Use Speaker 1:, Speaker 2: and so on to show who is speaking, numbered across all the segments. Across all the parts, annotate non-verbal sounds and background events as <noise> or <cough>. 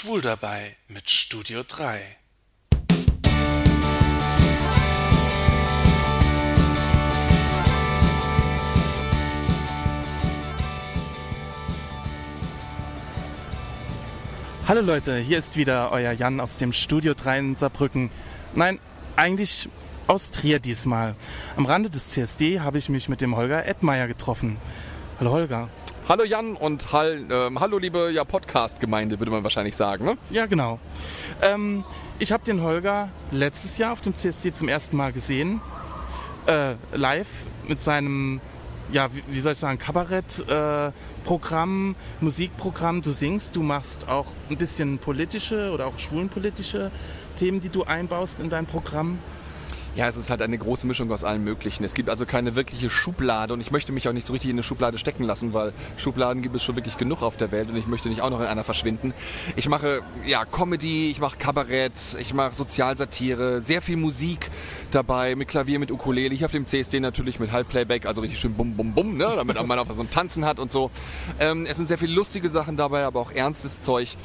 Speaker 1: Schwul dabei mit Studio 3.
Speaker 2: Hallo Leute, hier ist wieder euer Jan aus dem Studio 3 in Saarbrücken. Nein, eigentlich aus Trier diesmal. Am Rande des CSD habe ich mich mit dem Holger Edmeier getroffen. Hallo Holger.
Speaker 3: Hallo Jan und hall, ähm, hallo liebe ja, Podcast-Gemeinde, würde man wahrscheinlich sagen. Ne?
Speaker 2: Ja, genau. Ähm, ich habe den Holger letztes Jahr auf dem CSD zum ersten Mal gesehen. Äh, live mit seinem, ja, wie, wie soll ich sagen, Kabarettprogramm, äh, Musikprogramm. Du singst, du machst auch ein bisschen politische oder auch schwulenpolitische Themen, die du einbaust in dein Programm.
Speaker 3: Ja, es ist halt eine große Mischung aus allem Möglichen. Es gibt also keine wirkliche Schublade und ich möchte mich auch nicht so richtig in eine Schublade stecken lassen, weil Schubladen gibt es schon wirklich genug auf der Welt und ich möchte nicht auch noch in einer verschwinden. Ich mache ja Comedy, ich mache Kabarett, ich mache Sozialsatire, sehr viel Musik dabei mit Klavier, mit Ukulele. Ich auf dem CSD natürlich mit Halbplayback, also richtig schön bum bum bum, ne? damit man auch so ein Tanzen hat und so. Ähm, es sind sehr viele lustige Sachen dabei, aber auch ernstes Zeug.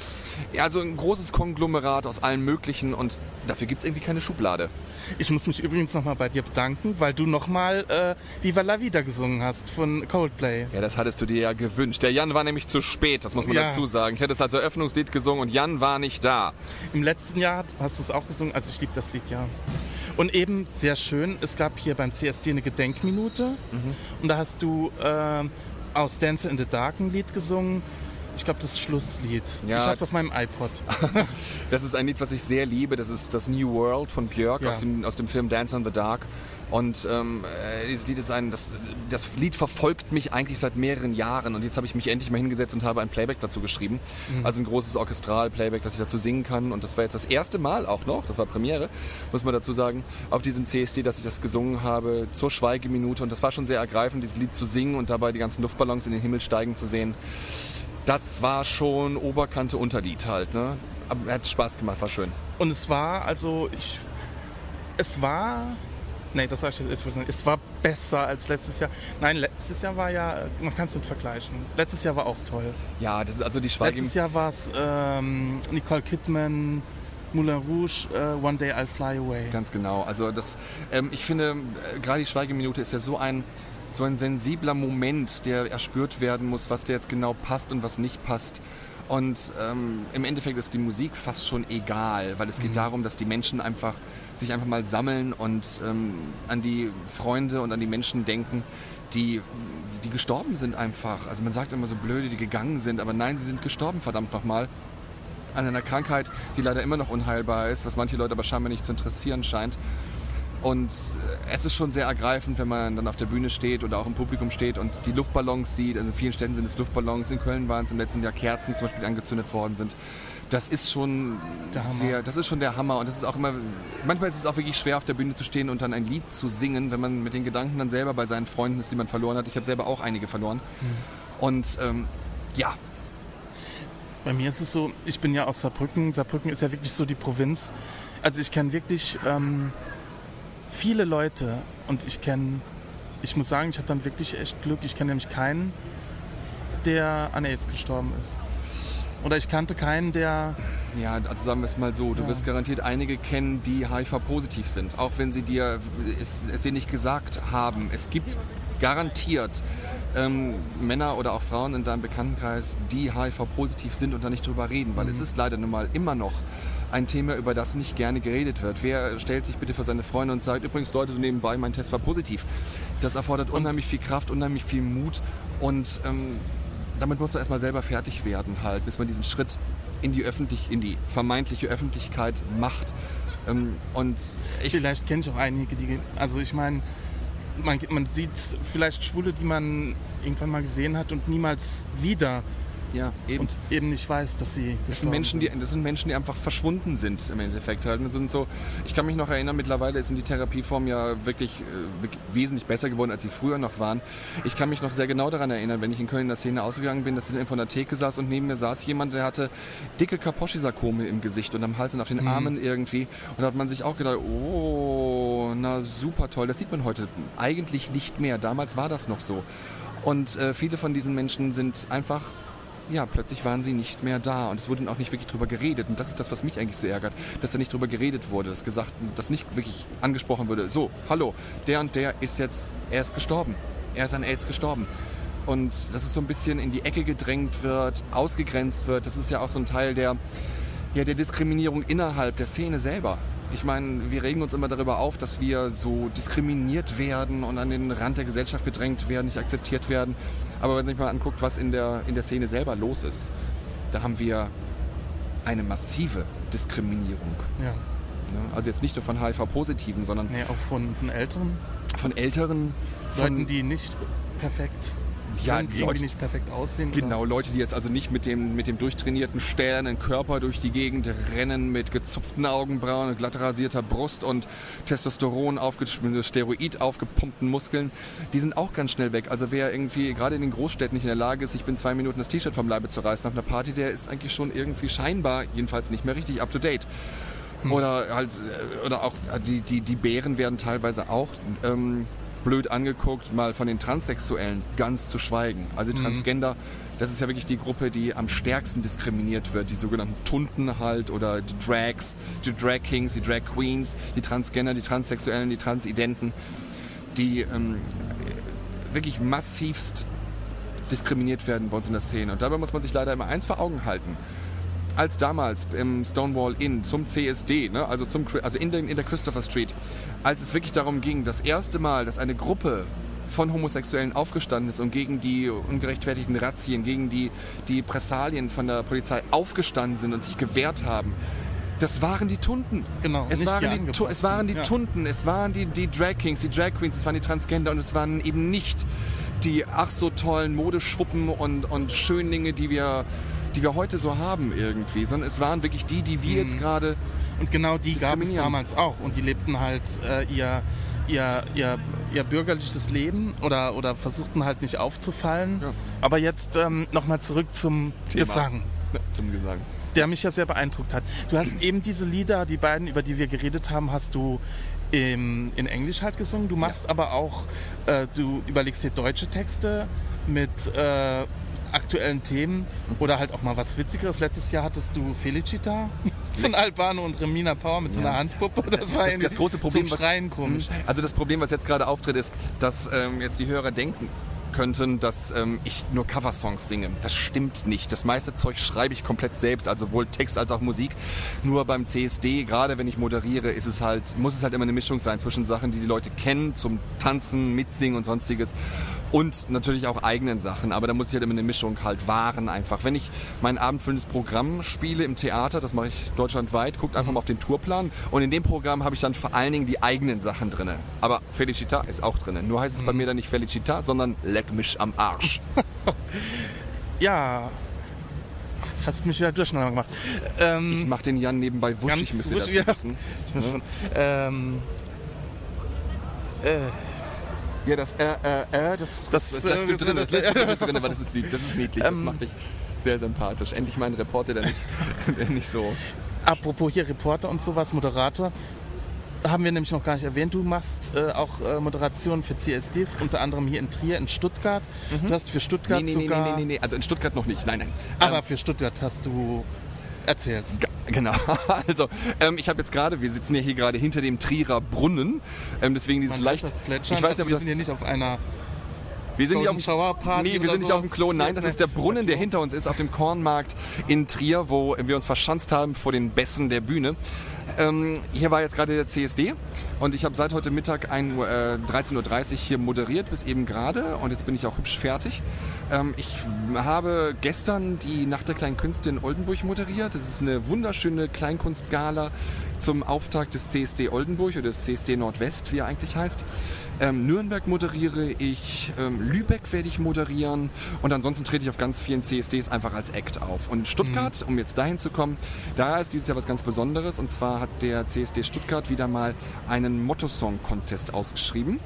Speaker 3: Ja, also ein großes Konglomerat aus allem Möglichen und dafür gibt es irgendwie keine Schublade.
Speaker 2: Ich muss mich übrigens nochmal bei dir bedanken, weil du nochmal äh, Viva la Vida gesungen hast von Coldplay.
Speaker 3: Ja, das hattest du dir ja gewünscht. Der Jan war nämlich zu spät, das muss man
Speaker 2: Ja.
Speaker 3: dazu sagen. Ich hätte es als Eröffnungslied gesungen und Jan war nicht da.
Speaker 2: Im letzten Jahr hast- du es auch gesungen, also ich liebe das Lied, ja. Und eben sehr schön, es gab hier beim CSD eine Gedenkminute und da hast du äh, aus Dance in the Dark ein Lied gesungen. Ich glaube, das Schlusslied.
Speaker 3: Ja.
Speaker 2: Ich habe es auf meinem iPod. <laughs>
Speaker 3: Das ist ein Lied, was ich sehr liebe. Das ist das New World von Björk
Speaker 2: Ja.
Speaker 3: aus, dem, aus dem Film Dance in the Dark. Und ähm, äh, dieses Lied ist ein, das, das Lied verfolgt mich eigentlich seit mehreren Jahren und jetzt habe ich mich endlich mal hingesetzt und habe ein Playback dazu geschrieben. Also ein großes Orchestral-Playback, das ich dazu singen kann. Und das war jetzt das erste Mal auch noch, das war Premiere, muss man dazu sagen, auf diesem CSD, dass ich das gesungen habe zur Schweigeminute. Und das war schon sehr ergreifend, dieses Lied zu singen und dabei die ganzen Luftballons in den Himmel steigen zu sehen. Das war schon Oberkante Unterlied halt. Ne? Aber hat Spaß gemacht, war schön.
Speaker 2: Und es war, also ich. Es war. Nee, das sag ich jetzt. ich- Es war besser als letztes Jahr. Nein, letztes Jahr war ja. Man kann es nicht vergleichen. Letztes Jahr war auch toll.
Speaker 3: Ja, das ist also die Schweige.
Speaker 2: Letztes Jahr war es ähm, Nicole Kidman, Moulin Rouge, äh, One Day I'll Fly Away.
Speaker 3: Ganz genau. Also das, ähm, ich finde, äh, gerade die Schweigeminute ist ja so ein, so ein sensibler Moment, der erspürt werden muss, was der jetzt genau passt und was nicht passt. Und ähm, im Endeffekt ist die Musik fast schon egal, weil es geht darum, dass die Menschen einfach sich einfach mal sammeln und ähm, an die Freunde und an die Menschen denken, die, die gestorben sind einfach. Also man sagt immer so blöde, die gegangen sind, aber nein, sie sind gestorben, verdammt nochmal. An einer Krankheit, die leider immer noch unheilbar ist, was manche Leute aber scheinbar nicht zu interessieren scheint. Und äh, es ist schon sehr ergreifend, wenn man dann auf der Bühne steht oder auch im Publikum steht und die Luftballons sieht. Also in vielen Städten sind es Luftballons, in Köln waren es im letzten Jahr Kerzen zum Beispiel, die angezündet worden sind. Das ist schon
Speaker 2: Der Hammer.
Speaker 3: sehr, das ist schon der Hammer. Und das ist auch immer, manchmal ist es auch wirklich schwer, auf der Bühne zu stehen und dann ein Lied zu singen, wenn man mit den Gedanken dann selber bei seinen Freunden ist, die man verloren hat. Ich habe selber auch einige verloren. Und ähm, ja,
Speaker 2: Bei mir ist es so, ich bin ja aus Saarbrücken. Saarbrücken ist ja wirklich so die Provinz. Also ich kenne wirklich ähm, viele Leute und ich kenne, ich muss sagen, ich habe dann wirklich echt Glück. Ich kenne nämlich keinen, der an AIDS gestorben ist. Oder ich kannte keinen, der
Speaker 3: Ja, also sagen wir es mal so, du
Speaker 2: Ja.
Speaker 3: wirst garantiert einige kennen, die HIV-positiv sind, auch wenn sie dir es, es dir nicht gesagt haben. Es gibt garantiert ähm, Männer oder auch Frauen in deinem Bekanntenkreis, die HIV-positiv sind und da nicht drüber reden, weil es ist leider nun mal immer noch ein Thema, über das nicht gerne geredet wird. Wer stellt sich bitte für seine Freunde und sagt, übrigens Leute, so nebenbei, mein Test war positiv. Das erfordert unheimlich viel Kraft, unheimlich viel Mut und ähm, damit muss man erstmal selber fertig werden, halt, bis man diesen Schritt in die, öffentlich, in die vermeintliche Öffentlichkeit macht. Ähm, und ich,
Speaker 2: Vielleicht kenne ich auch einige, die. Also ich meine, man, man sieht vielleicht Schwule, die man irgendwann mal gesehen hat und niemals wieder
Speaker 3: ja, eben.
Speaker 2: und eben nicht weiß, dass sie
Speaker 3: Das sind, Menschen, die,
Speaker 2: sind.
Speaker 3: das sind Menschen, die einfach verschwunden sind im Endeffekt. Halt. Das sind so, ich kann mich noch erinnern, mittlerweile sind die Therapieformen ja wirklich, äh, wesentlich besser geworden, als sie früher noch waren. Ich kann mich noch sehr genau daran erinnern, wenn ich in Köln in der Szene ausgegangen bin, dass ich von der Theke saß und neben mir saß jemand, der hatte dicke Kaposchi-Sarkome im Gesicht und am Hals und auf den Armen irgendwie. Und da hat man sich auch gedacht, oh, na super toll. Das sieht man heute eigentlich nicht mehr. Damals war das noch so. Und äh, viele von diesen Menschen sind einfach ja, plötzlich waren sie nicht mehr da und es wurde auch nicht wirklich drüber geredet. Und das ist das, was mich eigentlich so ärgert, dass da nicht drüber geredet wurde, dass gesagt, dass nicht wirklich angesprochen wurde, so, hallo, der und der ist jetzt, er ist gestorben. Er ist an AIDS gestorben. Und dass es so ein bisschen in die Ecke gedrängt wird, ausgegrenzt wird, das ist ja auch so ein Teil der, ja, der Diskriminierung innerhalb der Szene selber. Ich meine, wir regen uns immer darüber auf, dass wir so diskriminiert werden und an den Rand der Gesellschaft gedrängt werden, nicht akzeptiert werden. Aber wenn man sich mal anguckt, was in der, in der Szene selber los ist, da haben wir eine massive Diskriminierung.
Speaker 2: Ja.
Speaker 3: Ne? Also jetzt nicht nur von HIV-Positiven, sondern
Speaker 2: Nee, auch von, von Älteren,
Speaker 3: von Älteren,
Speaker 2: Leuten,
Speaker 3: von
Speaker 2: die nicht perfekt
Speaker 3: Ja,
Speaker 2: sind,
Speaker 3: die Leute-
Speaker 2: nicht perfekt aussehen.
Speaker 3: Genau, Leute, die jetzt also nicht mit dem, mit dem durchtrainierten, stählernen Körper durch die Gegend rennen, mit gezupften Augenbrauen, und glatt rasierter Brust und Testosteron, aufge Steroid aufgepumpten Muskeln, die sind auch ganz schnell weg. Also wer irgendwie gerade in den Großstädten nicht in der Lage ist, ich bin zwei Minuten das T-Shirt vom Leibe zu reißen auf einer Party, der ist eigentlich schon irgendwie scheinbar, jedenfalls nicht mehr richtig up to date. Oder halt, äh, oder auch äh, die, die, die Bären werden teilweise auch ähm, blöd angeguckt, mal von den Transsexuellen ganz zu schweigen. Also die Transgender, das ist ja wirklich die Gruppe, die am stärksten diskriminiert wird. Die sogenannten Tunden halt oder die Drags, die Drag Kings, die Drag Queens, die Transgender, die Transsexuellen, die Transidenten, die ähm, wirklich massivst diskriminiert werden bei uns in der Szene. Und dabei muss man sich leider immer eins vor Augen halten als damals im Stonewall Inn zum CSD, ne, also, zum, also in, der, in der Christopher Street, als es wirklich darum ging, das erste Mal, dass eine Gruppe von Homosexuellen aufgestanden ist und gegen die ungerechtfertigten Razzien, gegen die, die Pressalien von der Polizei aufgestanden sind und sich gewehrt haben, das waren die Tunden.
Speaker 2: Genau,
Speaker 3: es waren
Speaker 2: die
Speaker 3: Tu- es waren die
Speaker 2: ja.
Speaker 3: Tunden, es waren die, die Drag Kings, die Drag Queens, es waren die Transgender und es waren eben nicht die ach so tollen Modeschwuppen und, und Schönlinge, die wir, die wir heute so haben irgendwie, sondern es waren wirklich die, die wir
Speaker 2: Mhm.
Speaker 3: jetzt gerade
Speaker 2: Und genau die gab es damals auch. Und die lebten halt äh, ihr, ihr, ihr, ihr bürgerliches Leben oder, oder versuchten halt nicht aufzufallen.
Speaker 3: Ja.
Speaker 2: Aber jetzt ähm, nochmal zurück zum
Speaker 3: Thema.
Speaker 2: Gesang, <laughs>
Speaker 3: zum Gesang.
Speaker 2: der mich ja sehr beeindruckt hat. Du hast <clears throat> eben diese Lieder, die beiden, über die wir geredet haben, hast du im, in Englisch halt gesungen. Du machst aber auch, äh, du überlegst dir deutsche Texte mit äh, aktuellen Themen oder halt auch mal was Witzigeres. Letztes Jahr hattest du Felicita <laughs> von Albano und Remina Power mit so einer
Speaker 3: Ja.
Speaker 2: Handpuppe. Das war
Speaker 3: Das, das große Problem,
Speaker 2: zum Schreien komisch.
Speaker 3: Also das Problem, was jetzt gerade auftritt, ist, dass ähm, jetzt die Hörer denken könnten, dass ähm, ich nur Coversongs singe. Das stimmt nicht. Das meiste Zeug schreibe ich komplett selbst, also sowohl Text als auch Musik. Nur beim CSD, gerade wenn ich moderiere, ist es halt, muss es halt immer eine Mischung sein zwischen Sachen, die die Leute kennen, zum Tanzen, Mitsingen und sonstiges und natürlich auch eigenen Sachen. Aber da muss ich halt immer eine Mischung halt wahren einfach. Wenn ich mein abendfüllendes Programm spiele im Theater, das mache ich deutschlandweit, guckt einfach mal auf den Tourplan und in dem Programm habe ich dann vor allen Dingen die eigenen Sachen drin. Aber Felicita ist auch drin. Nur heißt es bei mir dann nicht Felicita, sondern Leck mich am Arsch. <laughs>
Speaker 2: Ja, jetzt hast du mich wieder durcheinander gemacht. Ähm,
Speaker 3: Ich mache den Jan nebenbei wuschig, müsst ihr
Speaker 2: wuschig,
Speaker 3: dazu
Speaker 2: ja.
Speaker 3: wissen.
Speaker 2: Ich weiß schon. Ähm, äh,
Speaker 3: Ja, das äh, äh, das,
Speaker 2: Das,
Speaker 3: das, lässt
Speaker 2: äh,
Speaker 3: drin, das lässt du drin, aber das ist, das ist niedlich, das
Speaker 2: Ähm,
Speaker 3: macht dich sehr sympathisch. Endlich mal ein Reporter, der nicht, <laughs> der nicht so...
Speaker 2: apropos hier Reporter und sowas, Moderator. Haben wir nämlich noch gar nicht erwähnt. Du machst äh, auch äh, Moderationen für CSDs, unter anderem hier in Trier, in Stuttgart. Du hast für Stuttgart
Speaker 3: Nee, nee, nee, nee,
Speaker 2: sogar.
Speaker 3: nee, nee, nee, also in Stuttgart noch nicht, nein, nein.
Speaker 2: Aber
Speaker 3: Ähm,
Speaker 2: für Stuttgart hast du erzählst.
Speaker 3: Genau, <laughs> also ähm, ich habe jetzt gerade, wir sitzen ja hier gerade hinter dem Trierer Brunnen, ähm, deswegen dieses
Speaker 2: Man
Speaker 3: leicht,
Speaker 2: das Plätschern.
Speaker 3: ich weiß
Speaker 2: also
Speaker 3: nicht,
Speaker 2: wir sind hier nicht auf einer.
Speaker 3: wir sind auf nee, wir sind nicht auf dem
Speaker 2: sowas.
Speaker 3: Klo, nein, das ist der. Brunnen, der hinter uns ist, auf dem Kornmarkt in Trier, wo wir uns verschanzt haben vor den Bässen der Bühne. Ähm, hier war jetzt gerade der CSD und ich habe seit heute Mittag ein, äh, 13.30 Uhr hier moderiert bis eben gerade und jetzt bin ich auch hübsch fertig. Ähm, ich habe gestern die Nacht der kleinen Künste in Oldenburg moderiert. Das ist eine wunderschöne Kleinkunstgala zum Auftakt des CSD Oldenburg oder des CSD Nordwest, wie er eigentlich heißt. Ähm, Nürnberg moderiere ich, ähm, Lübeck werde ich moderieren und ansonsten trete ich auf ganz vielen CSDs einfach als Act auf. Und Stuttgart, um jetzt dahin zu kommen, da ist dieses Jahr was ganz Besonderes und zwar hat der CSD Stuttgart wieder mal einen Motto-Song-Contest ausgeschrieben.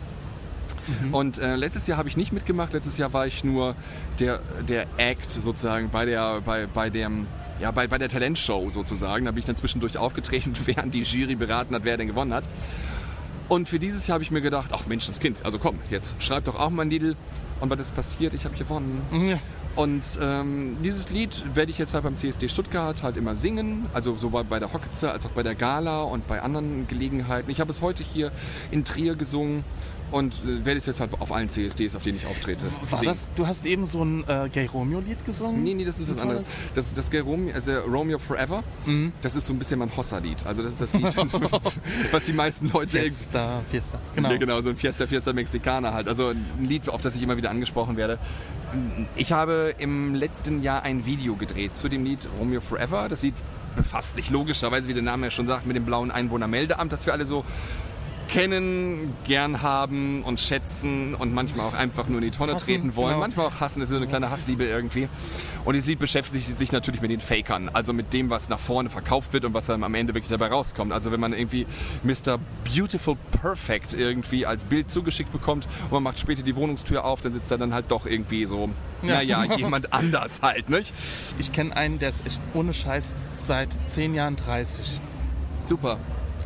Speaker 3: Und äh, letztes Jahr habe ich nicht mitgemacht. Letztes Jahr war ich nur der, der Act sozusagen bei der, bei, bei dem, ja, bei, bei der Talentshow sozusagen. Da bin ich dann zwischendurch aufgetreten, <laughs> während die Jury beraten hat, wer denn gewonnen hat. Und für dieses Jahr habe ich mir gedacht, ach Menschenskind, also komm, jetzt schreib doch auch mal ein Lied. Und was ist passiert? Ich habe gewonnen.
Speaker 2: Ja.
Speaker 3: Und ähm, dieses Lied werde ich jetzt halt beim CSD Stuttgart halt immer singen, also sowohl bei der Hockitze als auch bei der Gala und bei anderen Gelegenheiten. Ich habe es heute hier in Trier gesungen und äh, werde es jetzt halt auf allen CSDs, auf denen ich auftrete,
Speaker 2: War
Speaker 3: singen.
Speaker 2: das, du hast eben so ein äh, Gay Romeo-Lied gesungen?
Speaker 3: Nee, nee, das ist was anderes. Das, das Gay Romeo, also Romeo Forever,
Speaker 2: Mhm.
Speaker 3: das ist so ein bisschen mein Hossa-Lied. Also das ist das <laughs> Lied, <laughs> was die meisten Leute
Speaker 2: Fiesta, Fiesta. Genau.
Speaker 3: Ja, genau, so ein Fiesta Fiesta Mexicana halt. Also ein Lied, auf das ich immer wieder angesprochen werde. Ich habe im letzten Jahr ein Video gedreht zu dem Lied Romeo Forever. Das Lied befasst sich logischerweise, wie der Name ja schon sagt, mit dem blauen Einwohnermeldeamt, das wir alle so kennen, gern haben und schätzen und manchmal auch einfach nur in die Tonne
Speaker 2: Hassen,
Speaker 3: treten wollen.
Speaker 2: genau.
Speaker 3: Manchmal auch hassen, es ist so eine kleine Hassliebe irgendwie. Und dieses Lied beschäftigt sich natürlich mit den Fakern, also mit dem, was nach vorne verkauft wird und was dann am Ende wirklich dabei rauskommt. Also wenn man irgendwie Mr. Beautiful Perfect irgendwie als Bild zugeschickt bekommt und man macht später die Wohnungstür auf, dann sitzt da dann halt doch irgendwie so,
Speaker 2: Ja.
Speaker 3: naja, jemand <laughs> anders halt, nicht?
Speaker 2: Ich kenne einen, der ist echt ohne Scheiß seit 10 Jahren 30.
Speaker 3: Super.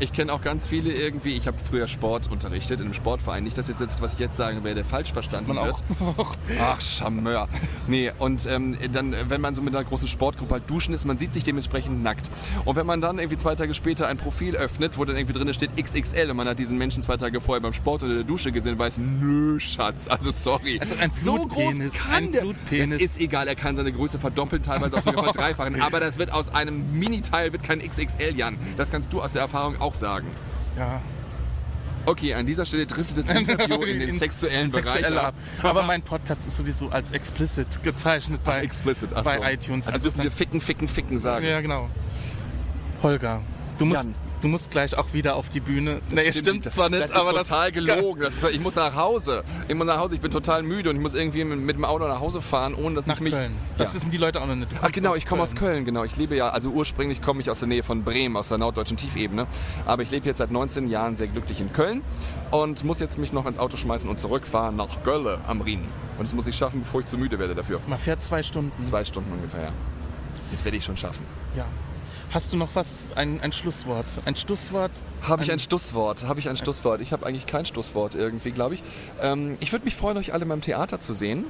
Speaker 3: Ich kenne auch ganz viele irgendwie, ich habe früher Sport unterrichtet in einem Sportverein. Nicht, dass jetzt, was ich jetzt sagen werde, falsch verstanden
Speaker 2: Man
Speaker 3: wird.
Speaker 2: auch. <laughs>
Speaker 3: Ach, Charmeur. Nee, und ähm, dann, wenn man so mit einer großen Sportgruppe halt duschen ist, man sieht sich dementsprechend nackt. Und wenn man dann irgendwie zwei Tage später ein Profil öffnet, wo dann irgendwie drin steht XXL und man hat diesen Menschen zwei Tage vorher beim Sport oder der Dusche gesehen, weiß, nö, Schatz, also sorry.
Speaker 2: Also ein
Speaker 3: so groß kann der. Es ist egal, er kann seine Größe verdoppeln, teilweise auch sogar <laughs> verdreifachen, aber das wird aus einem Mini-Teil wird kein XXL, Jan. Das kannst du aus der Erfahrung auch sagen.
Speaker 2: Ja.
Speaker 3: Okay, an dieser Stelle driftet das Interview in den <laughs> sexuellen Bereich ab.
Speaker 2: ab. Aber mein Podcast ist sowieso als explicit gezeichnet bei,
Speaker 3: Explicit, ach
Speaker 2: bei
Speaker 3: so.
Speaker 2: iTunes.
Speaker 3: Also dürfen wir ficken, ficken, ficken sagen.
Speaker 2: Ja, genau. Holger, du musst,
Speaker 3: Jan.
Speaker 2: Du musst gleich auch wieder auf die Bühne. nee, stimmt, zwar nicht,
Speaker 3: das
Speaker 2: aber
Speaker 3: ist total gelogen. Das ist, ich muss nach Hause. Ich muss nach Hause. Ich bin total müde und ich muss irgendwie mit, mit dem Auto nach Hause fahren, ohne dass
Speaker 2: nach
Speaker 3: ich mich.
Speaker 2: Köln. Das
Speaker 3: Ja.
Speaker 2: wissen die Leute auch noch nicht.
Speaker 3: Ach genau, ich komme aus Köln, genau. Ich lebe ja, also ursprünglich komme ich aus der Nähe von Bremen, aus der norddeutschen Tiefebene. Aber ich lebe jetzt seit 19 Jahren sehr glücklich in Köln und muss jetzt mich noch ins Auto schmeißen und zurückfahren nach Gölle am Rhein. Und das muss ich schaffen, bevor ich zu müde werde dafür.
Speaker 2: Man fährt zwei Stunden.
Speaker 3: Zwei Stunden ungefähr, ja. Jetzt werde ich schon schaffen.
Speaker 2: Ja. Hast du noch was, ein, ein Schlusswort? Ein Schlusswort?
Speaker 3: Habe ich ein Schlusswort? Habe ich ein Schlusswort? Ich habe eigentlich kein Schlusswort irgendwie, glaube ich. Ähm, ich würde mich freuen, euch alle meinem Theater zu sehen.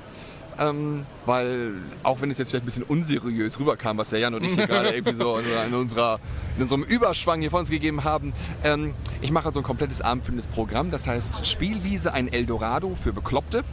Speaker 3: Ähm, weil, auch wenn es jetzt vielleicht ein bisschen unseriös rüberkam, was der Jan und ich hier <laughs> gerade irgendwie so in, unserer, in unserem Überschwang hier vor uns gegeben haben, ähm, ich mache so ein komplettes abendfüllendes Programm, das heißt Spielwiese, ein Eldorado für Bekloppte.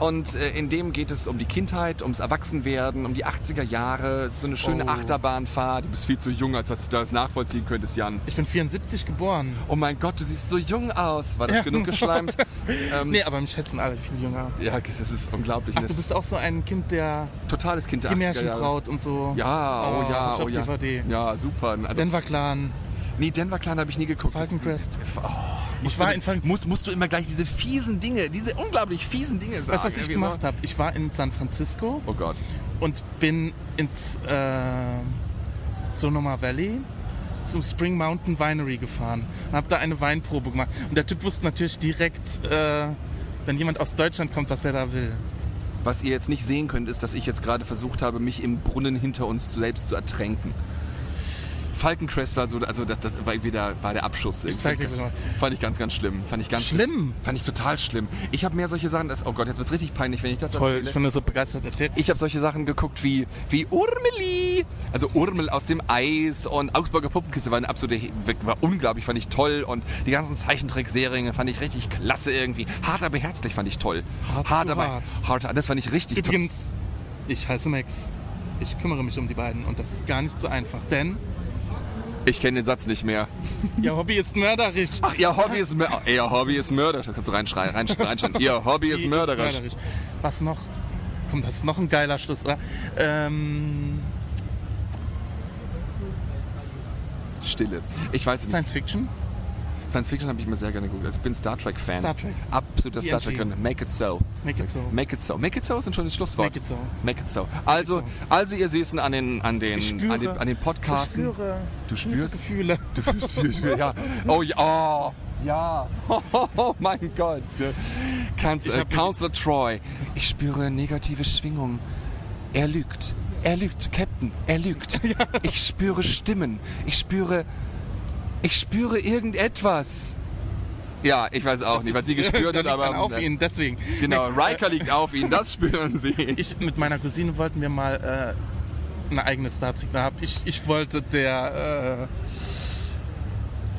Speaker 3: Und äh, in dem geht es um die Kindheit, ums Erwachsenwerden, um die 80er Jahre. Es ist so eine schöne
Speaker 2: Oh.
Speaker 3: Achterbahnfahrt. Du bist viel zu jung, als dass du das nachvollziehen könntest, Jan.
Speaker 2: Ich bin 74 geboren.
Speaker 3: Oh mein Gott, du siehst so jung aus. War das genug geschleimt? <laughs> ähm,
Speaker 2: Nee, aber mich schätzen alle viel jünger.
Speaker 3: Ja, das ist unglaublich.
Speaker 2: Ach, du
Speaker 3: ist
Speaker 2: bist auch so ein Kind der
Speaker 3: totales Kind der
Speaker 2: die
Speaker 3: 80er Jahre.
Speaker 2: Märchenbraut und so.
Speaker 3: Ja, oh, ja,
Speaker 2: hab's
Speaker 3: oh
Speaker 2: auf
Speaker 3: ja.
Speaker 2: DVD.
Speaker 3: Ja, super. Also,
Speaker 2: Denver Clan.
Speaker 3: Nee, Denver Clan habe ich nie geguckt.
Speaker 2: Falcon Crest.
Speaker 3: Oh, musst
Speaker 2: Ich war
Speaker 3: du,
Speaker 2: in Fal-
Speaker 3: musst, musst du immer gleich diese fiesen Dinge, diese unglaublich fiesen Dinge sagen.
Speaker 2: Weißt was ich gemacht habe? Ich war in San Francisco
Speaker 3: Oh Gott.
Speaker 2: und bin ins äh, Sonoma Valley zum Spring Mountain Winery gefahren und habe da eine Weinprobe gemacht. Und der Typ wusste natürlich direkt, äh, wenn jemand aus Deutschland kommt, was er da will.
Speaker 3: Was ihr jetzt nicht sehen könnt, ist, dass ich jetzt gerade versucht habe, mich im Brunnen hinter uns selbst zu ertränken. Falcon Crest war so, also das, das war wieder war der Abschuss.
Speaker 2: Ich zeig dir das mal.
Speaker 3: Fand ich ganz, ganz schlimm. Fand ich ganz
Speaker 2: Schlimm?
Speaker 3: Fand ich total schlimm. Ich habe mehr solche Sachen, das, oh Gott, jetzt wird's richtig peinlich, wenn ich das
Speaker 2: Toll,
Speaker 3: erzähle.
Speaker 2: ich bin nur so begeistert erzählt.
Speaker 3: Ich habe solche Sachen geguckt wie, wie Urmeli, also Urmel aus dem Eis und Augsburger Puppenkiste war eine absolute, war unglaublich, fand ich toll und die ganzen Zeichentrickserien fand ich richtig klasse irgendwie. Hart aber herzlich fand ich toll.
Speaker 2: Hart to
Speaker 3: aber
Speaker 2: hart.
Speaker 3: hart, das fand ich richtig toll.
Speaker 2: Übrigens, ich heiße Max. Ich kümmere mich um die beiden und das ist gar nicht so einfach, denn
Speaker 3: Ich kenne den Satz nicht mehr.
Speaker 2: ihr Hobby ist mörderisch.
Speaker 3: Ach, ihr Hobby ist, Mör ihr Hobby ist mörderisch. Das kannst du reinschreien, rein, reinschreien. Ihr Hobby ist
Speaker 2: Die
Speaker 3: mörderisch.
Speaker 2: Was noch? Komm, das ist noch ein geiler Schluss, oder? Ähm,
Speaker 3: Stille. Ich weiß es nicht.
Speaker 2: Science Fiction?
Speaker 3: Science Fiction habe ich immer sehr gerne geguckt. Also ich bin Star Trek Fan.
Speaker 2: Star Trek.
Speaker 3: Absoluter Star. Trek Fan. Make it so.
Speaker 2: Make it so.
Speaker 3: Make it so. Make it so ist ein schönes Schlusswort.
Speaker 2: Make it so.
Speaker 3: Make it so. Also,
Speaker 2: so.
Speaker 3: also ihr Süßen an den, an den,
Speaker 2: spüre,
Speaker 3: an den, an den Podcasten.
Speaker 2: Ich spüre
Speaker 3: Du spürst?
Speaker 2: Gefühle.
Speaker 3: Du fühlst viel, ja. Oh ja. <laughs> Oh, ja. Oh, mein Gott.
Speaker 2: Ich
Speaker 3: äh, Counselor Troy. Ich spüre negative Schwingungen. Er lügt. Er lügt. Captain, er lügt. <laughs> Ich spüre Stimmen. Ich spüre. Ich spüre irgendetwas. Ja, ich weiß auch nicht, was sie gespürt <laughs> hat, aber.
Speaker 2: auf ihn, deswegen.
Speaker 3: Genau, Riker liegt auf ihn, das <laughs> spüren sie.
Speaker 2: Ich mit meiner Cousine wollten wir mal äh, eine eigene Star Trek haben. Ich, ich wollte der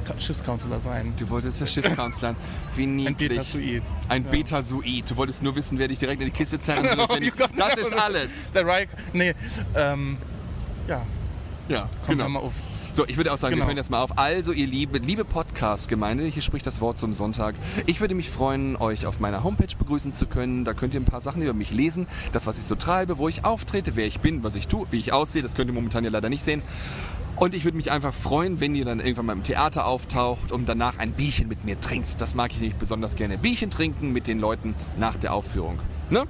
Speaker 2: äh, Schiffscounselor sein.
Speaker 3: Du wolltest der Schiffskanzler. Wie
Speaker 2: Ein
Speaker 3: niedlich.
Speaker 2: Beta-Suid.
Speaker 3: Ein
Speaker 2: Ja.
Speaker 3: Beta-Suid. Du wolltest nur wissen, wer dich direkt in die Kiste zerren <laughs> will.
Speaker 2: Oh
Speaker 3: Das ist alles.
Speaker 2: Der Riker. Nee, ähm, ja,
Speaker 3: Ja,
Speaker 2: komm
Speaker 3: genau.
Speaker 2: mal auf.
Speaker 3: So, ich würde auch sagen,
Speaker 2: Genau.
Speaker 3: wir hören jetzt mal auf. Also, ihr liebe, liebe Podcast-Gemeinde, hier spricht das Wort zum Sonntag. Ich würde mich freuen, euch auf meiner Homepage begrüßen zu können. Da könnt ihr ein paar Sachen über mich lesen. Das, was ich so treibe, wo ich auftrete, wer ich bin, was ich tue, wie ich aussehe. Das könnt ihr momentan ja leider nicht sehen. Und ich würde mich einfach freuen, wenn ihr dann irgendwann mal im Theater auftaucht und danach ein Bierchen mit mir trinkt. Das mag ich nämlich besonders gerne. Bierchen trinken mit den Leuten nach der Aufführung. Ne?